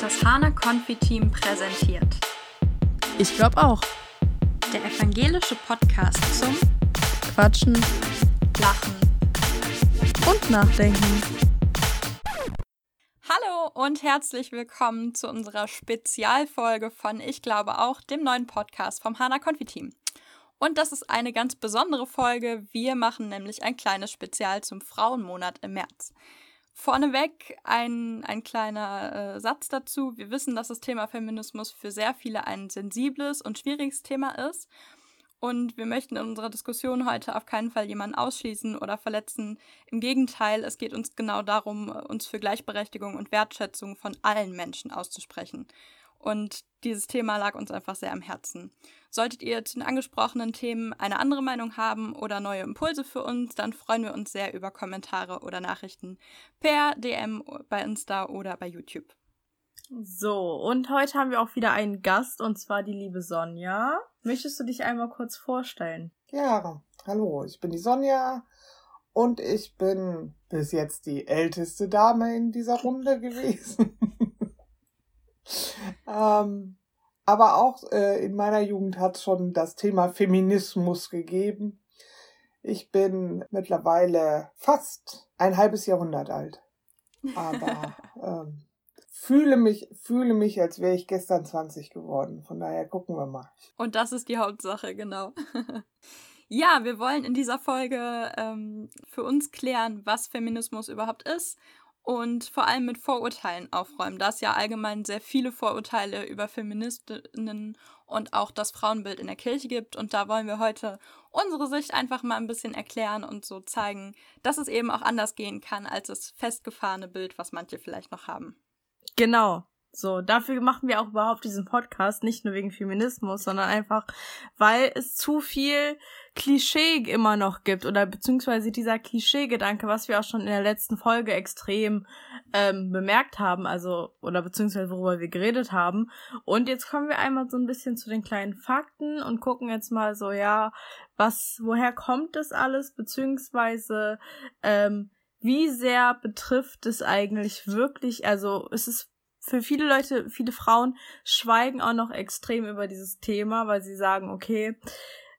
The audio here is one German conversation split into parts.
Das Hana Konfi-Team präsentiert. Ich glaube auch. Der evangelische Podcast zum Quatschen, Lachen und Nachdenken. Hallo und herzlich willkommen zu unserer Spezialfolge von Ich glaube auch, dem neuen Podcast vom Hana Konfi-Team. Und das ist eine ganz besondere Folge. Wir machen nämlich ein kleines Spezial zum Frauenmonat im März. Vorneweg ein, ein kleiner äh, Satz dazu. Wir wissen, dass das Thema Feminismus für sehr viele ein sensibles und schwieriges Thema ist. Und wir möchten in unserer Diskussion heute auf keinen Fall jemanden ausschließen oder verletzen. Im Gegenteil, es geht uns genau darum, uns für Gleichberechtigung und Wertschätzung von allen Menschen auszusprechen. Und dieses Thema lag uns einfach sehr am Herzen. Solltet ihr zu den angesprochenen Themen eine andere Meinung haben oder neue Impulse für uns, dann freuen wir uns sehr über Kommentare oder Nachrichten per DM bei Insta oder bei YouTube. So, und heute haben wir auch wieder einen Gast, und zwar die liebe Sonja. Möchtest du dich einmal kurz vorstellen? Ja, hallo, ich bin die Sonja und ich bin bis jetzt die älteste Dame in dieser Runde gewesen. ähm, aber auch äh, in meiner Jugend hat es schon das Thema Feminismus gegeben. Ich bin mittlerweile fast ein halbes Jahrhundert alt. Aber ähm, fühle mich, fühle mich, als wäre ich gestern 20 geworden. Von daher gucken wir mal. Und das ist die Hauptsache, genau. ja, wir wollen in dieser Folge ähm, für uns klären, was Feminismus überhaupt ist und vor allem mit Vorurteilen aufräumen, da es ja allgemein sehr viele Vorurteile über Feministinnen und auch das Frauenbild in der Kirche gibt. Und da wollen wir heute unsere Sicht einfach mal ein bisschen erklären und so zeigen, dass es eben auch anders gehen kann als das festgefahrene Bild, was manche vielleicht noch haben. Genau. So, dafür machen wir auch überhaupt diesen Podcast, nicht nur wegen Feminismus, sondern einfach, weil es zu viel Klischee immer noch gibt oder beziehungsweise dieser Klischee-Gedanke, was wir auch schon in der letzten Folge extrem ähm, bemerkt haben, also oder beziehungsweise worüber wir geredet haben. Und jetzt kommen wir einmal so ein bisschen zu den kleinen Fakten und gucken jetzt mal so, ja, was, woher kommt das alles, beziehungsweise ähm, wie sehr betrifft es eigentlich wirklich, also es ist für viele Leute, viele Frauen schweigen auch noch extrem über dieses Thema, weil sie sagen, okay,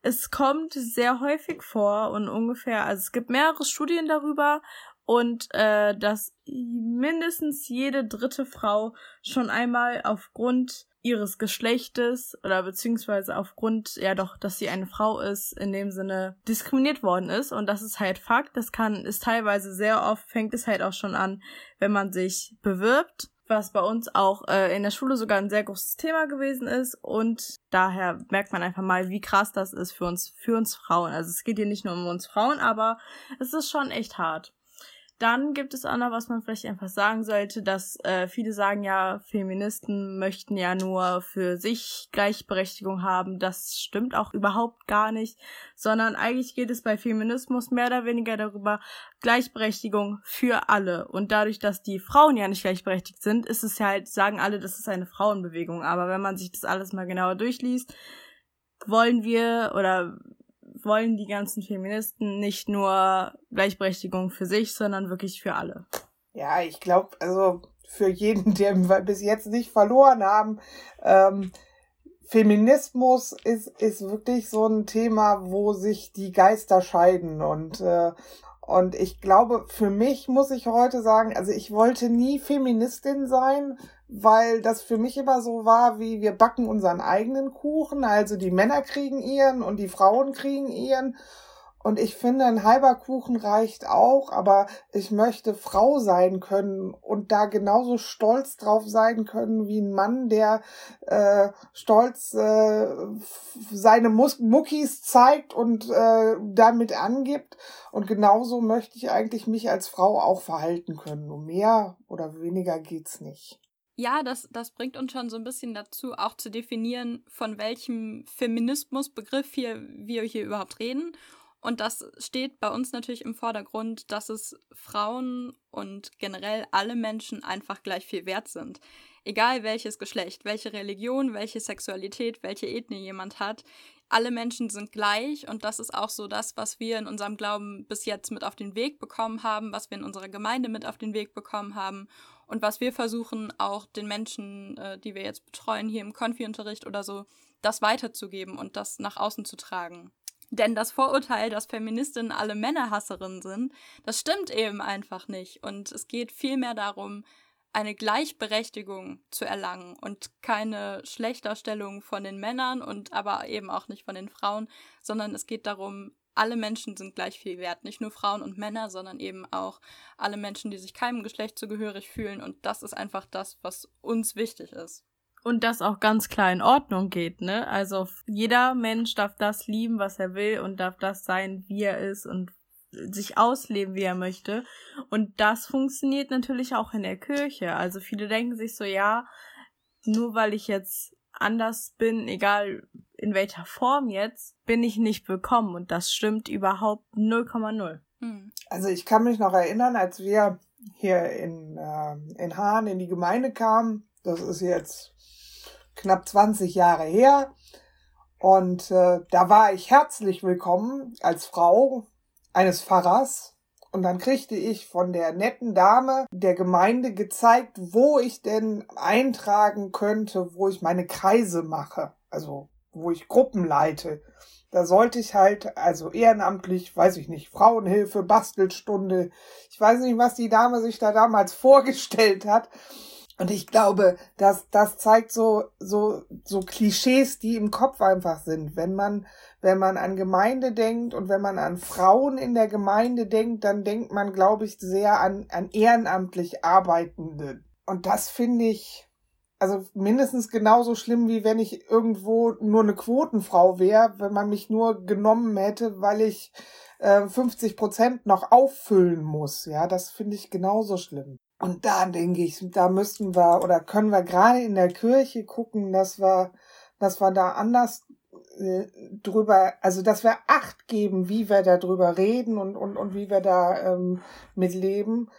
es kommt sehr häufig vor und ungefähr, also es gibt mehrere Studien darüber und äh, dass mindestens jede dritte Frau schon einmal aufgrund ihres Geschlechtes oder beziehungsweise aufgrund, ja doch, dass sie eine Frau ist, in dem Sinne diskriminiert worden ist. Und das ist halt Fakt. Das kann, ist teilweise sehr oft, fängt es halt auch schon an, wenn man sich bewirbt was bei uns auch äh, in der Schule sogar ein sehr großes Thema gewesen ist und daher merkt man einfach mal, wie krass das ist für uns, für uns Frauen. Also es geht hier nicht nur um uns Frauen, aber es ist schon echt hart. Dann gibt es auch noch, was man vielleicht einfach sagen sollte, dass äh, viele sagen ja, Feministen möchten ja nur für sich Gleichberechtigung haben. Das stimmt auch überhaupt gar nicht, sondern eigentlich geht es bei Feminismus mehr oder weniger darüber, Gleichberechtigung für alle. Und dadurch, dass die Frauen ja nicht gleichberechtigt sind, ist es ja halt, sagen alle, das ist eine Frauenbewegung. Aber wenn man sich das alles mal genauer durchliest, wollen wir oder wollen die ganzen Feministen nicht nur Gleichberechtigung für sich, sondern wirklich für alle. Ja, ich glaube, also für jeden, der bis jetzt nicht verloren haben, ähm, Feminismus ist, ist wirklich so ein Thema, wo sich die Geister scheiden und äh, und ich glaube, für mich muss ich heute sagen, also ich wollte nie Feministin sein, weil das für mich immer so war, wie wir backen unseren eigenen Kuchen, also die Männer kriegen ihren und die Frauen kriegen ihren. Und ich finde, ein halber Kuchen reicht auch, aber ich möchte Frau sein können und da genauso stolz drauf sein können wie ein Mann, der äh, stolz äh, seine Mus Muckis zeigt und äh, damit angibt. Und genauso möchte ich eigentlich mich als Frau auch verhalten können. Um mehr oder weniger geht's nicht. Ja, das, das bringt uns schon so ein bisschen dazu, auch zu definieren, von welchem Feminismusbegriff hier, wir hier überhaupt reden. Und das steht bei uns natürlich im Vordergrund, dass es Frauen und generell alle Menschen einfach gleich viel wert sind. Egal welches Geschlecht, welche Religion, welche Sexualität, welche Ethnie jemand hat, alle Menschen sind gleich und das ist auch so das, was wir in unserem Glauben bis jetzt mit auf den Weg bekommen haben, was wir in unserer Gemeinde mit auf den Weg bekommen haben und was wir versuchen auch den Menschen, äh, die wir jetzt betreuen hier im Konfi-Unterricht oder so, das weiterzugeben und das nach außen zu tragen. Denn das Vorurteil, dass Feministinnen alle Männerhasserinnen sind, das stimmt eben einfach nicht. Und es geht vielmehr darum, eine Gleichberechtigung zu erlangen und keine Schlechterstellung von den Männern und aber eben auch nicht von den Frauen, sondern es geht darum, alle Menschen sind gleich viel wert. Nicht nur Frauen und Männer, sondern eben auch alle Menschen, die sich keinem Geschlecht zugehörig fühlen. Und das ist einfach das, was uns wichtig ist. Und das auch ganz klar in Ordnung geht, ne? Also jeder Mensch darf das lieben, was er will und darf das sein, wie er ist und sich ausleben, wie er möchte. Und das funktioniert natürlich auch in der Kirche. Also viele denken sich so, ja, nur weil ich jetzt anders bin, egal in welcher Form jetzt, bin ich nicht willkommen. Und das stimmt überhaupt 0,0. Hm. Also ich kann mich noch erinnern, als wir hier in, äh, in Hahn in die Gemeinde kamen, das ist jetzt knapp 20 Jahre her. Und äh, da war ich herzlich willkommen als Frau eines Pfarrers. Und dann kriegte ich von der netten Dame der Gemeinde gezeigt, wo ich denn eintragen könnte, wo ich meine Kreise mache. Also, wo ich Gruppen leite. Da sollte ich halt, also ehrenamtlich, weiß ich nicht, Frauenhilfe, Bastelstunde. Ich weiß nicht, was die Dame sich da damals vorgestellt hat. Und ich glaube, dass das zeigt so so so Klischees, die im Kopf einfach sind. Wenn man wenn man an Gemeinde denkt und wenn man an Frauen in der Gemeinde denkt, dann denkt man, glaube ich, sehr an an ehrenamtlich Arbeitende. Und das finde ich also mindestens genauso schlimm, wie wenn ich irgendwo nur eine Quotenfrau wäre, wenn man mich nur genommen hätte, weil ich äh, 50 Prozent noch auffüllen muss. Ja, das finde ich genauso schlimm. Und da denke ich, da müssten wir oder können wir gerade in der Kirche gucken, dass wir, dass wir da anders äh, drüber, also dass wir Acht geben, wie wir da drüber reden und, und, und wie wir da ähm, mitleben.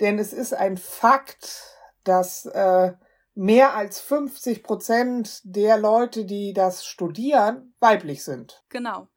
Denn es ist ein Fakt, dass äh, mehr als 50 Prozent der Leute, die das studieren, weiblich sind. Genau.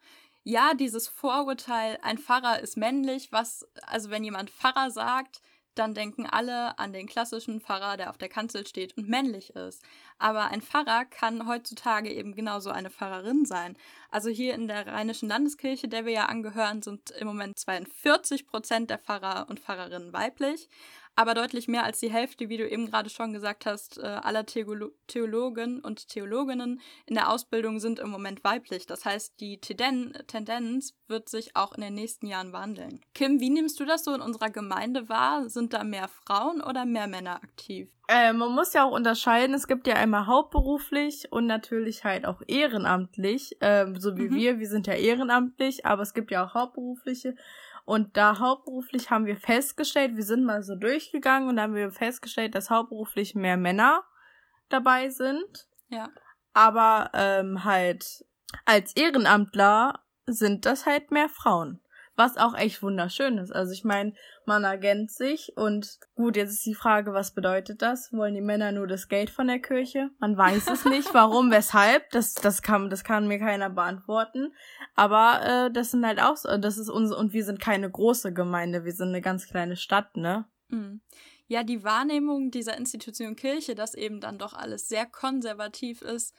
Ja, dieses Vorurteil, ein Pfarrer ist männlich, was, also wenn jemand Pfarrer sagt, dann denken alle an den klassischen Pfarrer, der auf der Kanzel steht und männlich ist. Aber ein Pfarrer kann heutzutage eben genauso eine Pfarrerin sein. Also hier in der Rheinischen Landeskirche, der wir ja angehören, sind im Moment 42 Prozent der Pfarrer und Pfarrerinnen weiblich aber deutlich mehr als die Hälfte, wie du eben gerade schon gesagt hast, äh, aller Theolo Theologen und Theologinnen in der Ausbildung sind im Moment weiblich. Das heißt, die Tenden Tendenz wird sich auch in den nächsten Jahren wandeln. Kim, wie nimmst du das so in unserer Gemeinde wahr? Sind da mehr Frauen oder mehr Männer aktiv? Äh, man muss ja auch unterscheiden, es gibt ja einmal hauptberuflich und natürlich halt auch ehrenamtlich, äh, so wie mhm. wir, wir sind ja ehrenamtlich, aber es gibt ja auch hauptberufliche und da hauptberuflich haben wir festgestellt, wir sind mal so durchgegangen und da haben wir festgestellt, dass hauptberuflich mehr Männer dabei sind. Ja. Aber ähm, halt als Ehrenamtler sind das halt mehr Frauen. Was auch echt wunderschön ist. Also ich meine, man ergänzt sich und gut, jetzt ist die Frage, was bedeutet das? Wollen die Männer nur das Geld von der Kirche? Man weiß es nicht, warum, weshalb. Das, das kann, das kann mir keiner beantworten. Aber äh, das sind halt auch so, das ist unsere, und wir sind keine große Gemeinde, wir sind eine ganz kleine Stadt, ne? Mhm. Ja, die Wahrnehmung dieser Institution Kirche, dass eben dann doch alles sehr konservativ ist,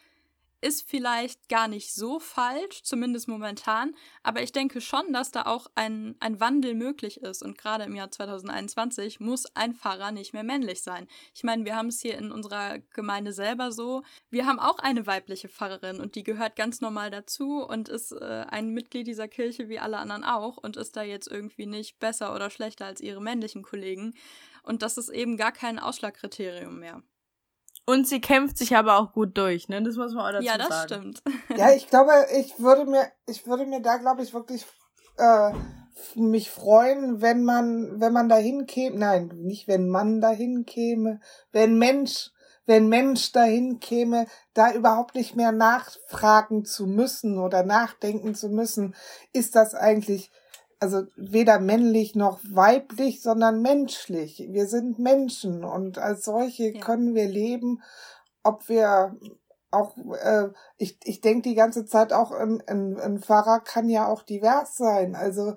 ist vielleicht gar nicht so falsch, zumindest momentan, aber ich denke schon, dass da auch ein, ein Wandel möglich ist. Und gerade im Jahr 2021 muss ein Pfarrer nicht mehr männlich sein. Ich meine, wir haben es hier in unserer Gemeinde selber so. Wir haben auch eine weibliche Pfarrerin und die gehört ganz normal dazu und ist äh, ein Mitglied dieser Kirche wie alle anderen auch und ist da jetzt irgendwie nicht besser oder schlechter als ihre männlichen Kollegen. Und das ist eben gar kein Ausschlagkriterium mehr. Und sie kämpft sich aber auch gut durch, ne? Das muss man auch dazu sagen. Ja, das sagen. stimmt. ja, ich glaube, ich würde mir, ich würde mir da, glaube ich, wirklich äh, mich freuen, wenn man, wenn man dahin käme, nein, nicht wenn man dahin käme, wenn Mensch, wenn Mensch dahin käme, da überhaupt nicht mehr nachfragen zu müssen oder nachdenken zu müssen, ist das eigentlich also weder männlich noch weiblich, sondern menschlich. Wir sind Menschen und als solche ja. können wir leben, ob wir auch, äh, ich, ich denke die ganze Zeit auch, ein, ein, ein Pfarrer kann ja auch divers sein. Also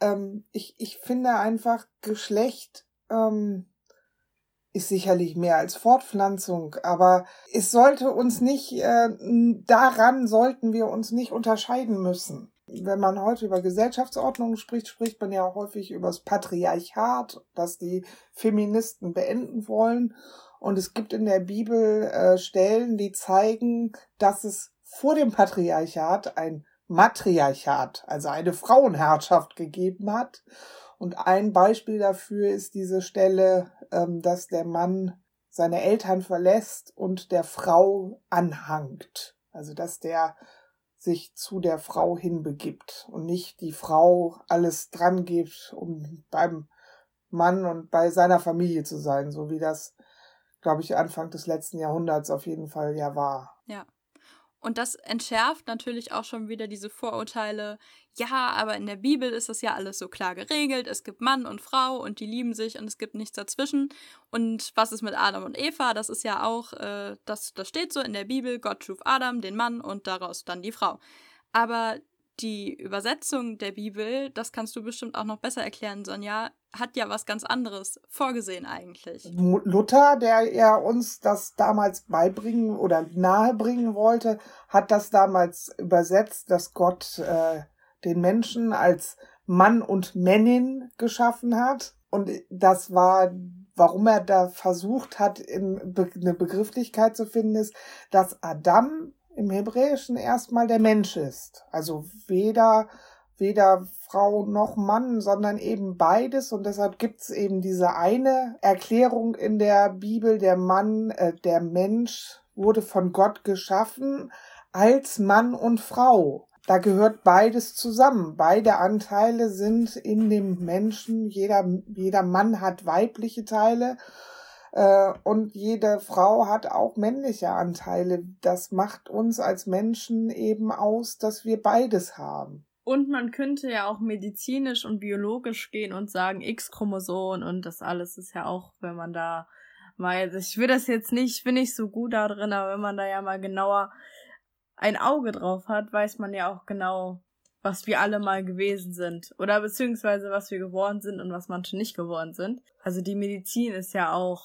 ähm, ich, ich finde einfach Geschlecht ähm, ist sicherlich mehr als Fortpflanzung, aber es sollte uns nicht, äh, daran sollten wir uns nicht unterscheiden müssen. Wenn man heute über Gesellschaftsordnungen spricht, spricht man ja häufig über das Patriarchat, das die Feministen beenden wollen. Und es gibt in der Bibel äh, Stellen, die zeigen, dass es vor dem Patriarchat ein Matriarchat, also eine Frauenherrschaft gegeben hat. Und ein Beispiel dafür ist diese Stelle, ähm, dass der Mann seine Eltern verlässt und der Frau anhangt. Also dass der sich zu der Frau hinbegibt und nicht die Frau alles dran gibt, um beim Mann und bei seiner Familie zu sein, so wie das glaube ich, Anfang des letzten Jahrhunderts auf jeden Fall ja war. Ja. Und das entschärft natürlich auch schon wieder diese Vorurteile. Ja, aber in der Bibel ist das ja alles so klar geregelt. Es gibt Mann und Frau und die lieben sich und es gibt nichts dazwischen. Und was ist mit Adam und Eva? Das ist ja auch, äh, das, das steht so in der Bibel. Gott schuf Adam, den Mann und daraus dann die Frau. Aber die Übersetzung der Bibel, das kannst du bestimmt auch noch besser erklären, Sonja, hat ja was ganz anderes vorgesehen eigentlich. Luther, der ja uns das damals beibringen oder nahebringen wollte, hat das damals übersetzt, dass Gott äh, den Menschen als Mann und Männin geschaffen hat. Und das war, warum er da versucht hat, Be eine Begrifflichkeit zu finden, ist, dass Adam im Hebräischen erstmal der Mensch ist. Also weder, weder Frau noch Mann, sondern eben beides. Und deshalb gibt's eben diese eine Erklärung in der Bibel, der Mann, äh, der Mensch wurde von Gott geschaffen als Mann und Frau. Da gehört beides zusammen. Beide Anteile sind in dem Menschen. Jeder, jeder Mann hat weibliche Teile äh, und jede Frau hat auch männliche Anteile. Das macht uns als Menschen eben aus, dass wir beides haben. Und man könnte ja auch medizinisch und biologisch gehen und sagen, X-Chromosom und das alles ist ja auch, wenn man da mal, ich will das jetzt nicht, ich bin nicht so gut da drin, aber wenn man da ja mal genauer ein Auge drauf hat, weiß man ja auch genau, was wir alle mal gewesen sind. Oder beziehungsweise was wir geworden sind und was manche nicht geworden sind. Also die Medizin ist ja auch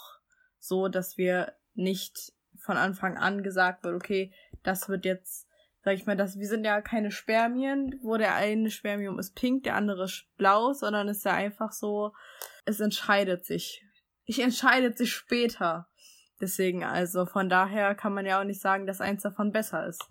so, dass wir nicht von Anfang an gesagt wird, okay, das wird jetzt, sag ich mal, das, wir sind ja keine Spermien, wo der eine Spermium ist pink, der andere ist blau, sondern es ist ja einfach so, es entscheidet sich. Ich entscheidet sich später. Deswegen, also von daher kann man ja auch nicht sagen, dass eins davon besser ist.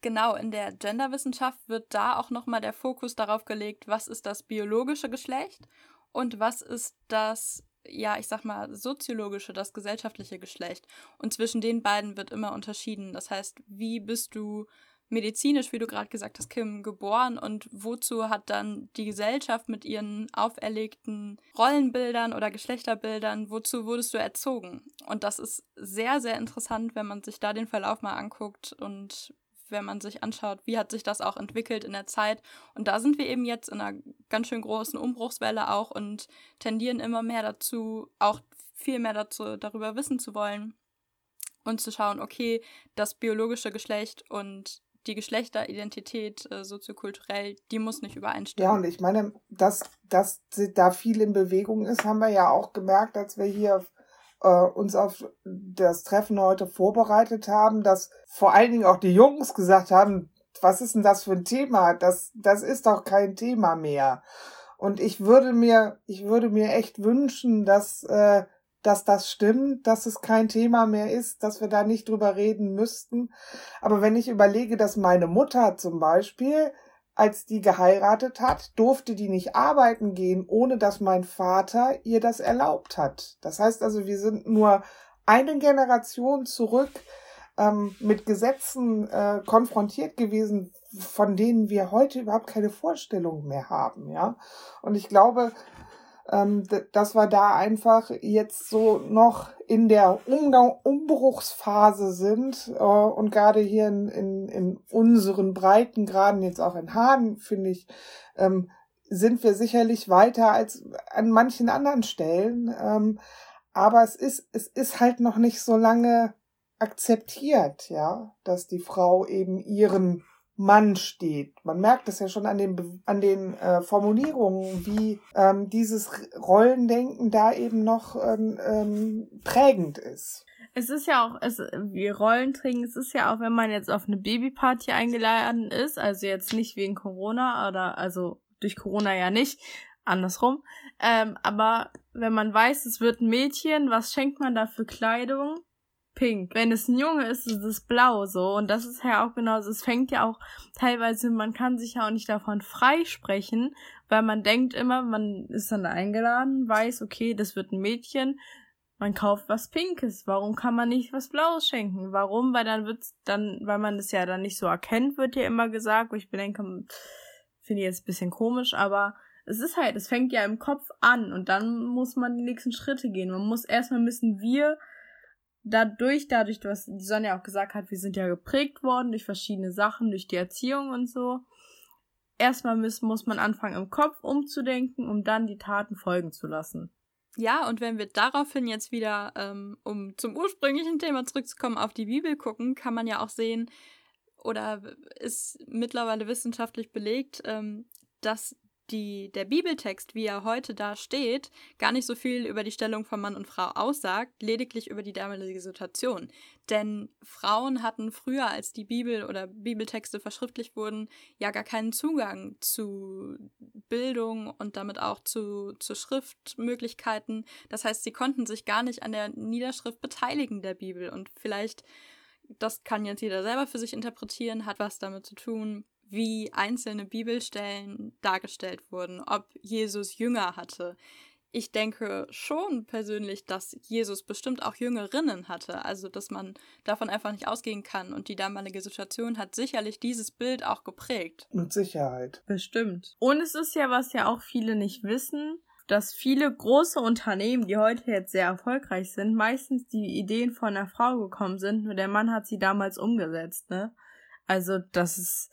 Genau, in der Genderwissenschaft wird da auch nochmal der Fokus darauf gelegt, was ist das biologische Geschlecht und was ist das ja, ich sag mal, soziologische, das gesellschaftliche Geschlecht. Und zwischen den beiden wird immer unterschieden. Das heißt, wie bist du medizinisch, wie du gerade gesagt hast, Kim, geboren und wozu hat dann die Gesellschaft mit ihren auferlegten Rollenbildern oder Geschlechterbildern, wozu wurdest du erzogen? Und das ist sehr, sehr interessant, wenn man sich da den Verlauf mal anguckt und wenn man sich anschaut, wie hat sich das auch entwickelt in der Zeit. Und da sind wir eben jetzt in einer ganz schön großen Umbruchswelle auch und tendieren immer mehr dazu, auch viel mehr dazu, darüber wissen zu wollen und zu schauen, okay, das biologische Geschlecht und die Geschlechteridentität äh, soziokulturell, die muss nicht übereinstimmen. Ja, und ich meine, dass, dass da viel in Bewegung ist, haben wir ja auch gemerkt, als wir hier äh, uns auf das Treffen heute vorbereitet haben, dass vor allen Dingen auch die Jungs gesagt haben, was ist denn das für ein Thema? Das, das ist doch kein Thema mehr. Und ich würde mir, ich würde mir echt wünschen, dass, äh, dass das stimmt, dass es kein Thema mehr ist, dass wir da nicht drüber reden müssten. Aber wenn ich überlege, dass meine Mutter zum Beispiel als die geheiratet hat, durfte die nicht arbeiten gehen, ohne dass mein Vater ihr das erlaubt hat. Das heißt also, wir sind nur eine Generation zurück ähm, mit Gesetzen äh, konfrontiert gewesen, von denen wir heute überhaupt keine Vorstellung mehr haben, ja. Und ich glaube, ähm, dass wir da einfach jetzt so noch in der Umgang Umbruchsphase sind äh, und gerade hier in, in, in unseren Breitengraden, jetzt auch in Hahn, finde ich, ähm, sind wir sicherlich weiter als an manchen anderen Stellen. Ähm, aber es ist, es ist halt noch nicht so lange akzeptiert, ja, dass die Frau eben ihren Mann steht. Man merkt es ja schon an den, an den äh, Formulierungen, wie ähm, dieses Rollendenken da eben noch ähm, ähm, prägend ist. Es ist ja auch, es, wie Rollenträgen, es ist ja auch, wenn man jetzt auf eine Babyparty eingeladen ist, also jetzt nicht wegen Corona oder also durch Corona ja nicht, andersrum. Ähm, aber wenn man weiß, es wird ein Mädchen, was schenkt man da für Kleidung? Pink. Wenn es ein Junge ist, ist es blau so. Und das ist ja auch genauso. Es fängt ja auch teilweise, man kann sich ja auch nicht davon freisprechen, weil man denkt immer, man ist dann eingeladen, weiß, okay, das wird ein Mädchen. Man kauft was Pinkes. Warum kann man nicht was Blaues schenken? Warum? Weil dann wird's dann, weil man es ja dann nicht so erkennt, wird ja immer gesagt, wo ich bedenke, finde ich jetzt ein bisschen komisch, aber es ist halt, es fängt ja im Kopf an und dann muss man die nächsten Schritte gehen. Man muss erstmal müssen wir dadurch, dadurch, was die Sonja auch gesagt hat, wir sind ja geprägt worden durch verschiedene Sachen, durch die Erziehung und so. Erstmal muss, muss man anfangen, im Kopf umzudenken, um dann die Taten folgen zu lassen. Ja, und wenn wir daraufhin jetzt wieder, ähm, um zum ursprünglichen Thema zurückzukommen, auf die Bibel gucken, kann man ja auch sehen, oder ist mittlerweile wissenschaftlich belegt, ähm, dass die, der Bibeltext, wie er heute da steht, gar nicht so viel über die Stellung von Mann und Frau aussagt, lediglich über die damalige Situation. Denn Frauen hatten früher, als die Bibel oder Bibeltexte verschriftlicht wurden, ja gar keinen Zugang zu Bildung und damit auch zu, zu Schriftmöglichkeiten. Das heißt, sie konnten sich gar nicht an der Niederschrift beteiligen der Bibel. Und vielleicht, das kann jetzt jeder selber für sich interpretieren, hat was damit zu tun, wie einzelne Bibelstellen dargestellt wurden, ob Jesus Jünger hatte. Ich denke schon persönlich, dass Jesus bestimmt auch Jüngerinnen hatte, also dass man davon einfach nicht ausgehen kann. Und die damalige Situation hat sicherlich dieses Bild auch geprägt. Mit Sicherheit. Bestimmt. Und es ist ja, was ja auch viele nicht wissen, dass viele große Unternehmen, die heute jetzt sehr erfolgreich sind, meistens die Ideen von einer Frau gekommen sind, nur der Mann hat sie damals umgesetzt, ne? Also, das ist,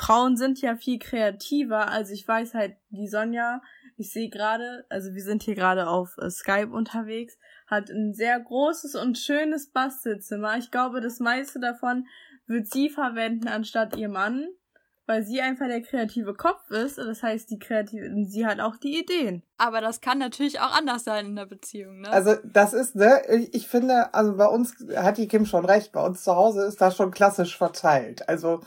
Frauen sind ja viel kreativer. Also ich weiß halt, die Sonja, ich sehe gerade, also wir sind hier gerade auf äh, Skype unterwegs, hat ein sehr großes und schönes Bastelzimmer. Ich glaube, das meiste davon wird sie verwenden anstatt ihr Mann weil sie einfach der kreative Kopf ist. Das heißt, die kreative, sie hat auch die Ideen. Aber das kann natürlich auch anders sein in der Beziehung, ne? Also das ist, ne, ich finde, also bei uns hat die Kim schon recht, bei uns zu Hause ist das schon klassisch verteilt. Also,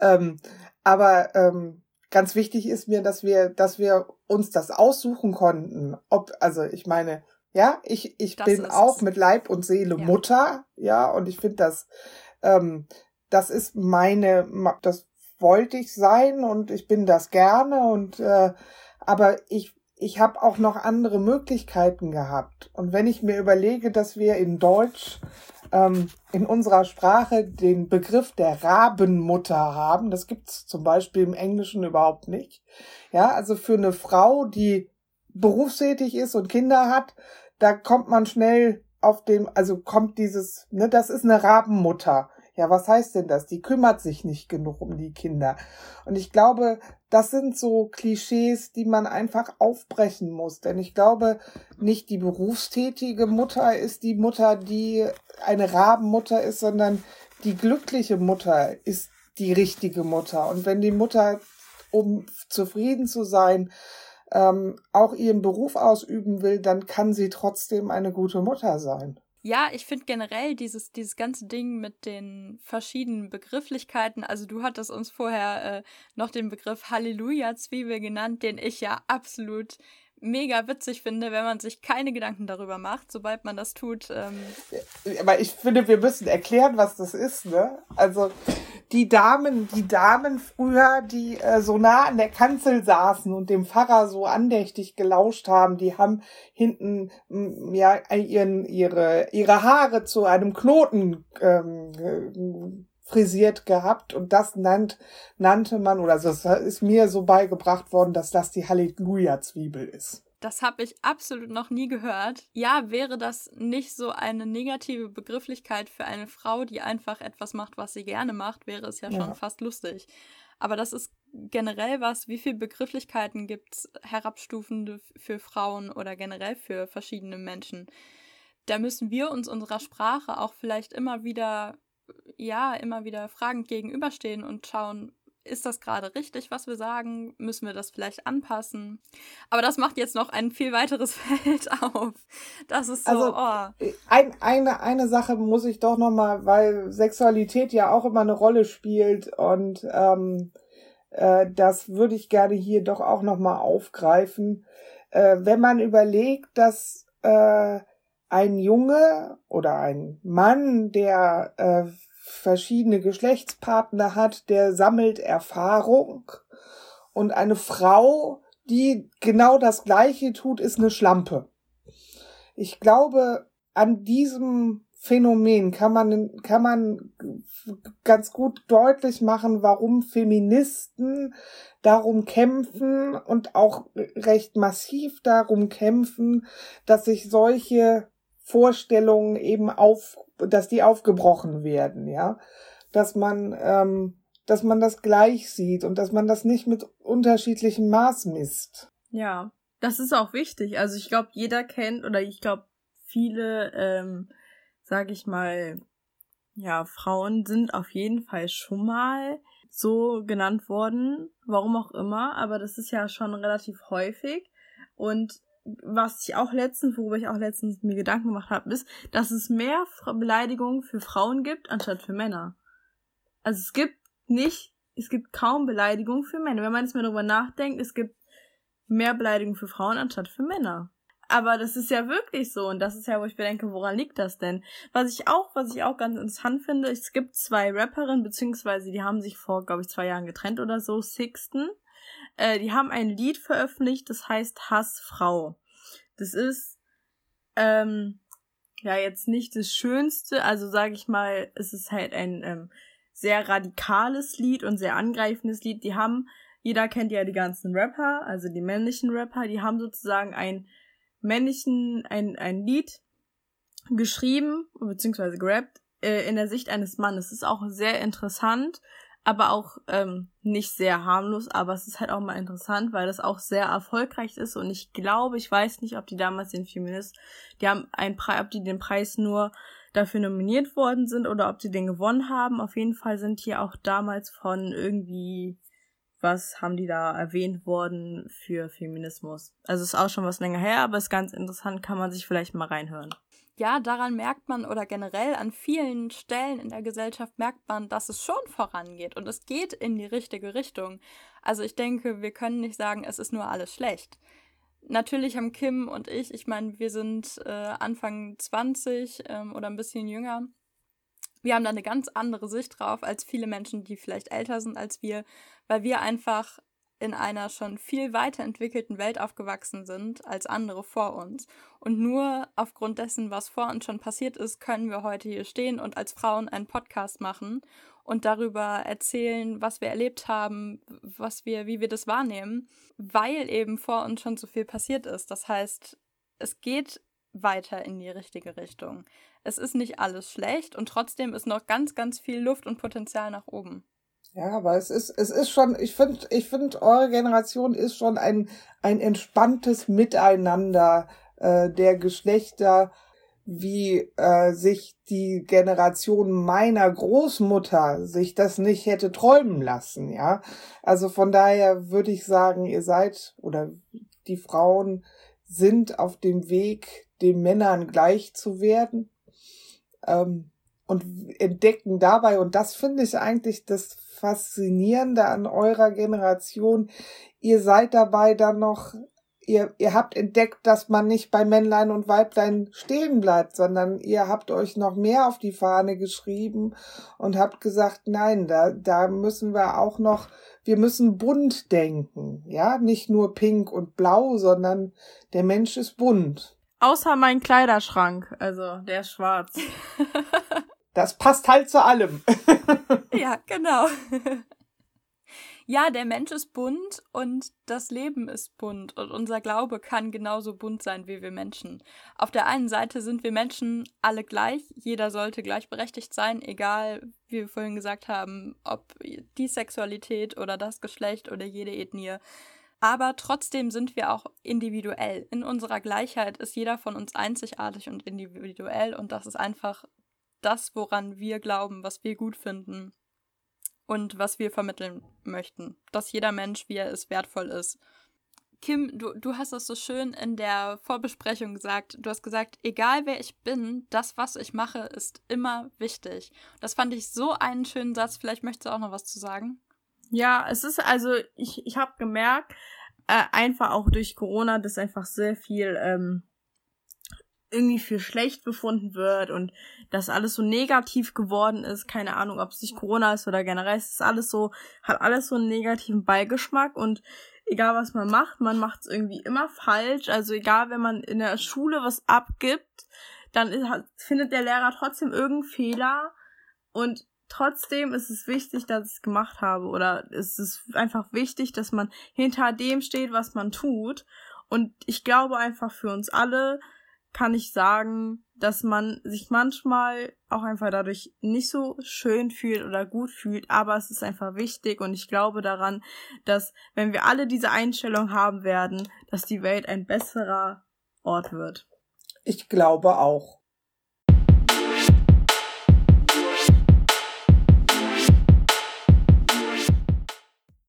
ähm, aber ähm, ganz wichtig ist mir, dass wir, dass wir uns das aussuchen konnten. Ob, also ich meine, ja, ich, ich bin auch es. mit Leib und Seele ja. Mutter, ja, und ich finde das, ähm, das ist meine, das wollte ich sein und ich bin das gerne und äh, aber ich ich habe auch noch andere Möglichkeiten gehabt und wenn ich mir überlege, dass wir in Deutsch ähm, in unserer Sprache den Begriff der Rabenmutter haben, das gibt's zum Beispiel im Englischen überhaupt nicht. Ja, also für eine Frau, die berufstätig ist und Kinder hat, da kommt man schnell auf dem, also kommt dieses, ne, das ist eine Rabenmutter. Ja, was heißt denn das? Die kümmert sich nicht genug um die Kinder. Und ich glaube, das sind so Klischees, die man einfach aufbrechen muss. Denn ich glaube, nicht die berufstätige Mutter ist die Mutter, die eine Rabenmutter ist, sondern die glückliche Mutter ist die richtige Mutter. Und wenn die Mutter, um zufrieden zu sein, ähm, auch ihren Beruf ausüben will, dann kann sie trotzdem eine gute Mutter sein. Ja, ich finde generell dieses, dieses ganze Ding mit den verschiedenen Begrifflichkeiten, also du hattest uns vorher äh, noch den Begriff Halleluja-Zwiebel genannt, den ich ja absolut mega witzig finde, wenn man sich keine Gedanken darüber macht, sobald man das tut. Ähm Aber ich finde, wir müssen erklären, was das ist, ne? Also die Damen, die Damen früher, die äh, so nah an der Kanzel saßen und dem Pfarrer so andächtig gelauscht haben, die haben hinten ja ihren, ihre ihre Haare zu einem Knoten ähm, frisiert gehabt und das nannt, nannte man, oder das ist mir so beigebracht worden, dass das die Halleluja-Zwiebel ist. Das habe ich absolut noch nie gehört. Ja, wäre das nicht so eine negative Begrifflichkeit für eine Frau, die einfach etwas macht, was sie gerne macht, wäre es ja, ja. schon fast lustig. Aber das ist generell was, wie viele Begrifflichkeiten gibt es herabstufende für Frauen oder generell für verschiedene Menschen? Da müssen wir uns unserer Sprache auch vielleicht immer wieder, ja, immer wieder fragend gegenüberstehen und schauen, ist das gerade richtig, was wir sagen? Müssen wir das vielleicht anpassen? Aber das macht jetzt noch ein viel weiteres Feld auf. Das ist so. Also, oh. ein, eine, eine Sache muss ich doch noch mal, weil Sexualität ja auch immer eine Rolle spielt und ähm, äh, das würde ich gerne hier doch auch noch mal aufgreifen. Äh, wenn man überlegt, dass äh, ein Junge oder ein Mann, der äh, verschiedene Geschlechtspartner hat, der sammelt Erfahrung. Und eine Frau, die genau das Gleiche tut, ist eine Schlampe. Ich glaube, an diesem Phänomen kann man, kann man ganz gut deutlich machen, warum Feministen darum kämpfen und auch recht massiv darum kämpfen, dass sich solche Vorstellungen eben auf, dass die aufgebrochen werden, ja, dass man, ähm, dass man das gleich sieht und dass man das nicht mit unterschiedlichem Maß misst. Ja, das ist auch wichtig. Also ich glaube, jeder kennt oder ich glaube, viele, ähm, sag ich mal, ja, Frauen sind auf jeden Fall schon mal so genannt worden, warum auch immer, aber das ist ja schon relativ häufig. Und was ich auch letztens, worüber ich auch letztens mir Gedanken gemacht habe, ist, dass es mehr Beleidigungen für Frauen gibt, anstatt für Männer. Also es gibt nicht, es gibt kaum Beleidigungen für Männer. Wenn man jetzt mal darüber nachdenkt, es gibt mehr Beleidigungen für Frauen anstatt für Männer. Aber das ist ja wirklich so und das ist ja, wo ich mir denke, woran liegt das denn? Was ich auch, was ich auch ganz interessant finde, es gibt zwei Rapperinnen, beziehungsweise die haben sich vor, glaube ich, zwei Jahren getrennt oder so, Sixten äh, die haben ein Lied veröffentlicht, das heißt Hassfrau. Das ist ähm, ja jetzt nicht das Schönste, also sage ich mal, es ist halt ein ähm, sehr radikales Lied und sehr angreifendes Lied. Die haben, jeder kennt ja die ganzen Rapper, also die männlichen Rapper, die haben sozusagen ein männlichen, ein, ein Lied geschrieben, beziehungsweise gerappt, äh, in der Sicht eines Mannes. Das ist auch sehr interessant aber auch ähm, nicht sehr harmlos, aber es ist halt auch mal interessant, weil das auch sehr erfolgreich ist und ich glaube, ich weiß nicht, ob die damals den Feminist, die haben einen Preis, ob die den Preis nur dafür nominiert worden sind oder ob die den gewonnen haben. Auf jeden Fall sind die auch damals von irgendwie was haben die da erwähnt worden für Feminismus. Also ist auch schon was länger her, aber ist ganz interessant, kann man sich vielleicht mal reinhören ja, daran merkt man oder generell an vielen Stellen in der Gesellschaft merkt man, dass es schon vorangeht und es geht in die richtige Richtung. Also ich denke, wir können nicht sagen, es ist nur alles schlecht. Natürlich haben Kim und ich, ich meine, wir sind äh, Anfang 20 ähm, oder ein bisschen jünger. Wir haben da eine ganz andere Sicht drauf als viele Menschen, die vielleicht älter sind als wir, weil wir einfach in einer schon viel weiterentwickelten Welt aufgewachsen sind als andere vor uns. Und nur aufgrund dessen, was vor uns schon passiert ist, können wir heute hier stehen und als Frauen einen Podcast machen und darüber erzählen, was wir erlebt haben, was wir, wie wir das wahrnehmen, weil eben vor uns schon so viel passiert ist. Das heißt, es geht weiter in die richtige Richtung. Es ist nicht alles schlecht und trotzdem ist noch ganz, ganz viel Luft und Potenzial nach oben. Ja, aber es ist, es ist schon, ich finde, ich finde, eure Generation ist schon ein, ein entspanntes Miteinander äh, der Geschlechter, wie äh, sich die Generation meiner Großmutter sich das nicht hätte träumen lassen, ja. Also von daher würde ich sagen, ihr seid oder die Frauen sind auf dem Weg, den Männern gleich zu werden. Ähm, und entdecken dabei, und das finde ich eigentlich das Faszinierende an eurer Generation, ihr seid dabei dann noch, ihr, ihr habt entdeckt, dass man nicht bei Männlein und Weiblein stehen bleibt, sondern ihr habt euch noch mehr auf die Fahne geschrieben und habt gesagt, nein, da, da müssen wir auch noch, wir müssen bunt denken, ja, nicht nur pink und blau, sondern der Mensch ist bunt. Außer mein Kleiderschrank, also der ist schwarz. Das passt halt zu allem. ja, genau. ja, der Mensch ist bunt und das Leben ist bunt und unser Glaube kann genauso bunt sein wie wir Menschen. Auf der einen Seite sind wir Menschen alle gleich, jeder sollte gleichberechtigt sein, egal, wie wir vorhin gesagt haben, ob die Sexualität oder das Geschlecht oder jede Ethnie. Aber trotzdem sind wir auch individuell. In unserer Gleichheit ist jeder von uns einzigartig und individuell und das ist einfach das, woran wir glauben, was wir gut finden und was wir vermitteln möchten. Dass jeder Mensch, wie er ist, wertvoll ist. Kim, du, du hast das so schön in der Vorbesprechung gesagt. Du hast gesagt, egal wer ich bin, das, was ich mache, ist immer wichtig. Das fand ich so einen schönen Satz. Vielleicht möchtest du auch noch was zu sagen? Ja, es ist also, ich, ich habe gemerkt, äh, einfach auch durch Corona, dass einfach sehr viel ähm, irgendwie für schlecht befunden wird und dass alles so negativ geworden ist. Keine Ahnung, ob es sich Corona ist oder generell. Es ist alles so, hat alles so einen negativen Beigeschmack und egal was man macht, man macht es irgendwie immer falsch. Also egal, wenn man in der Schule was abgibt, dann ist, findet der Lehrer trotzdem irgendeinen Fehler und trotzdem ist es wichtig, dass ich es gemacht habe oder es ist einfach wichtig, dass man hinter dem steht, was man tut. Und ich glaube einfach für uns alle, kann ich sagen, dass man sich manchmal auch einfach dadurch nicht so schön fühlt oder gut fühlt, aber es ist einfach wichtig und ich glaube daran, dass wenn wir alle diese Einstellung haben werden, dass die Welt ein besserer Ort wird. Ich glaube auch.